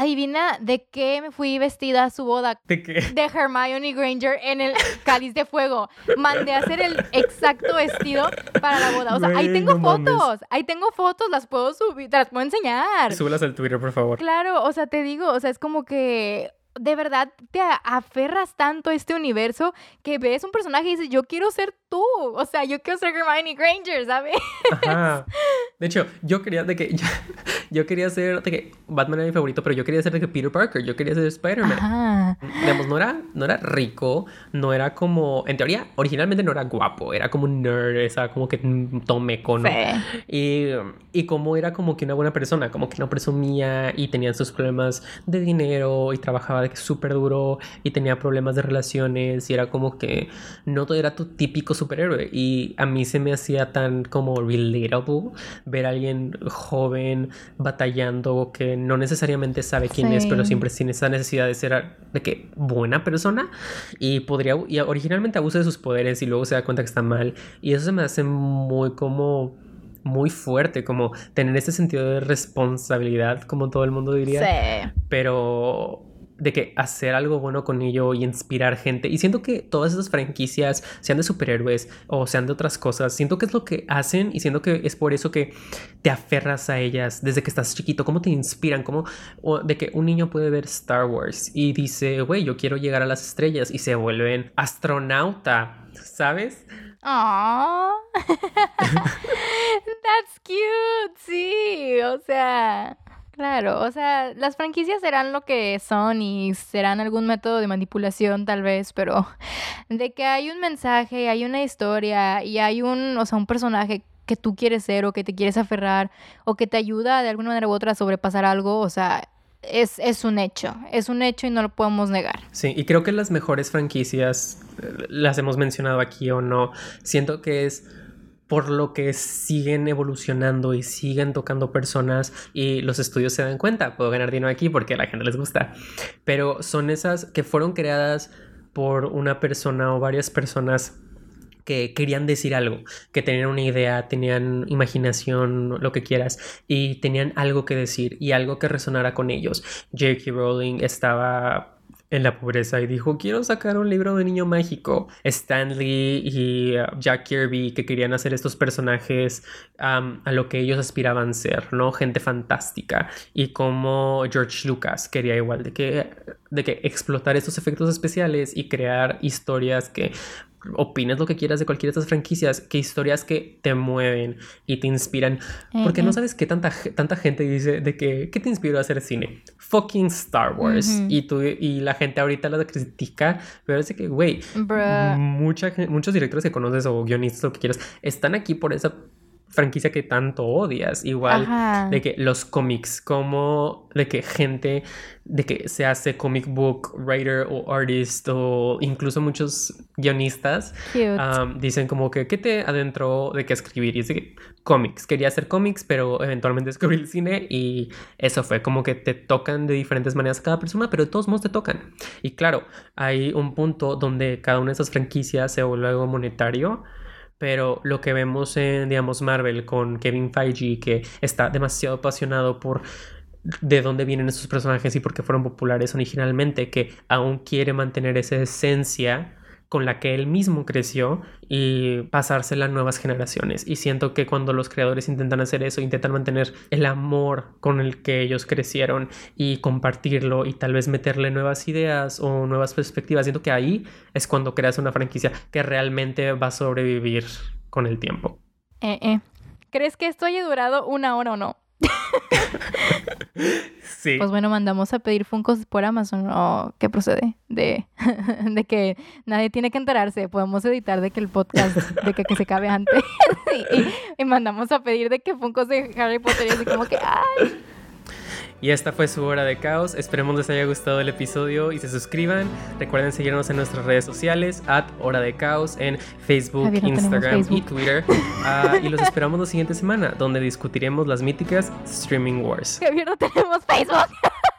Adivina de qué me fui vestida a su boda. ¿De qué? De Hermione Granger en el cáliz de fuego. Mandé a hacer el exacto vestido para la boda. O sea, ahí tengo fotos. Ahí tengo fotos, las puedo subir, te las puedo enseñar. Súbelas al Twitter, por favor. Claro, o sea, te digo, o sea, es como que de verdad te aferras tanto a este universo que ves un personaje y dices, yo quiero ser tú. O sea, yo quiero ser Hermione Granger, ¿sabes? Ajá. De hecho, yo quería de que yo, quería ser de que Batman era mi favorito, pero yo quería ser de que Peter Parker, yo quería ser Spider-Man. Digamos, no era, no era rico, no era como, en teoría, originalmente no era guapo, era como un nerd, esa como que tomeco, ¿no? Sí. Y, y como era como que una buena persona, como que no presumía y tenía sus problemas de dinero y trabajaba de que súper duro y tenía problemas de relaciones y era como que no todo era tu típico superhéroe y a mí se me hacía tan como relatable ver a alguien joven batallando que no necesariamente sabe quién es, pero siempre tiene esa necesidad de ser de que buena persona y podría y originalmente abusa de sus poderes y luego se da cuenta que está mal y eso se me hace muy como muy fuerte, como tener ese sentido de responsabilidad, como todo el mundo diría. Sí. Pero de que hacer algo bueno con ello y inspirar gente. Y siento que todas esas franquicias, sean de superhéroes o sean de otras cosas, siento que es lo que hacen y siento que es por eso que te aferras a ellas desde que estás chiquito. ¿Cómo te inspiran? ¿Cómo de que un niño puede ver Star Wars y dice, güey, yo quiero llegar a las estrellas y se vuelven astronauta, ¿sabes? Aww. That's cute, sí, o sea. Claro, o sea, las franquicias serán lo que son y serán algún método de manipulación tal vez, pero de que hay un mensaje, hay una historia y hay un, o sea, un personaje que tú quieres ser o que te quieres aferrar o que te ayuda de alguna manera u otra a sobrepasar algo, o sea, es, es, un hecho, es un hecho y no lo podemos negar. Sí, y creo que las mejores franquicias, eh, las hemos mencionado aquí o no, siento que es por lo que siguen evolucionando y siguen tocando personas y los estudios se dan cuenta, puedo ganar dinero aquí porque a la gente les gusta, pero son esas que fueron creadas por una persona o varias personas que querían decir algo, que tenían una idea, tenían imaginación, lo que quieras, y tenían algo que decir y algo que resonara con ellos. J.K. Rowling estaba en la pobreza y dijo, quiero sacar un libro de niño mágico. Stanley y uh, Jack Kirby que querían hacer estos personajes a lo que ellos aspiraban ser, ¿no? Gente fantástica. Y como George Lucas quería igual de que, de que explotar estos efectos especiales y crear historias que opines lo que quieras de cualquiera de estas franquicias, que historias que te mueven y te inspiran. Porque no sabes qué tanta, tanta gente dice de que, ¿qué te inspiró a hacer cine? Fucking Star Wars. y, tú, y la gente ahorita la critica, pero es de que, güey, muchos directores que conoces o guionistas, lo que quieras, están aquí por esa franquicia que tanto odias. Igual de que los cómics, como de que gente de que se hace comic book writer o artist o incluso muchos guionistas um, dicen como que ¿qué te adentró de que escribir? Y es de que cómics, quería hacer cómics pero eventualmente descubrí el cine y eso fue como que te tocan de diferentes maneras a cada persona pero de todos modos te tocan. Y claro, hay un punto donde cada una de esas franquicias se vuelve algo monetario pero lo que vemos en, digamos, Marvel con Kevin Feige, que está demasiado apasionado por de dónde vienen esos personajes y por qué fueron populares originalmente, que aún quiere mantener esa esencia con la que él mismo creció y pasársela a nuevas generaciones. Y siento que cuando los creadores intentan hacer eso, intentan mantener el amor con el que ellos crecieron y compartirlo y tal vez meterle nuevas ideas o nuevas perspectivas, siento que ahí es cuando creas una franquicia que realmente va a sobrevivir con el tiempo. Eh, eh. ¿Crees que esto haya durado una hora o no? Pues bueno, mandamos a pedir Funcos por Amazon. ¿O qué procede? De, de que nadie tiene que enterarse. Podemos editar de que el podcast, de que, se cabe antes. y, mandamos a pedir de que Funcos de Harry Potter y así como que, ¡ay! Y esta fue su hora de caos. Esperemos les haya gustado el episodio y se suscriban. Recuerden seguirnos en nuestras redes sociales, at hora de caos, en Facebook, Instagram y Twitter. Ah, y los esperamos la siguiente semana, donde discutiremos las míticas Streaming Wars. Javier, no tenemos Facebook.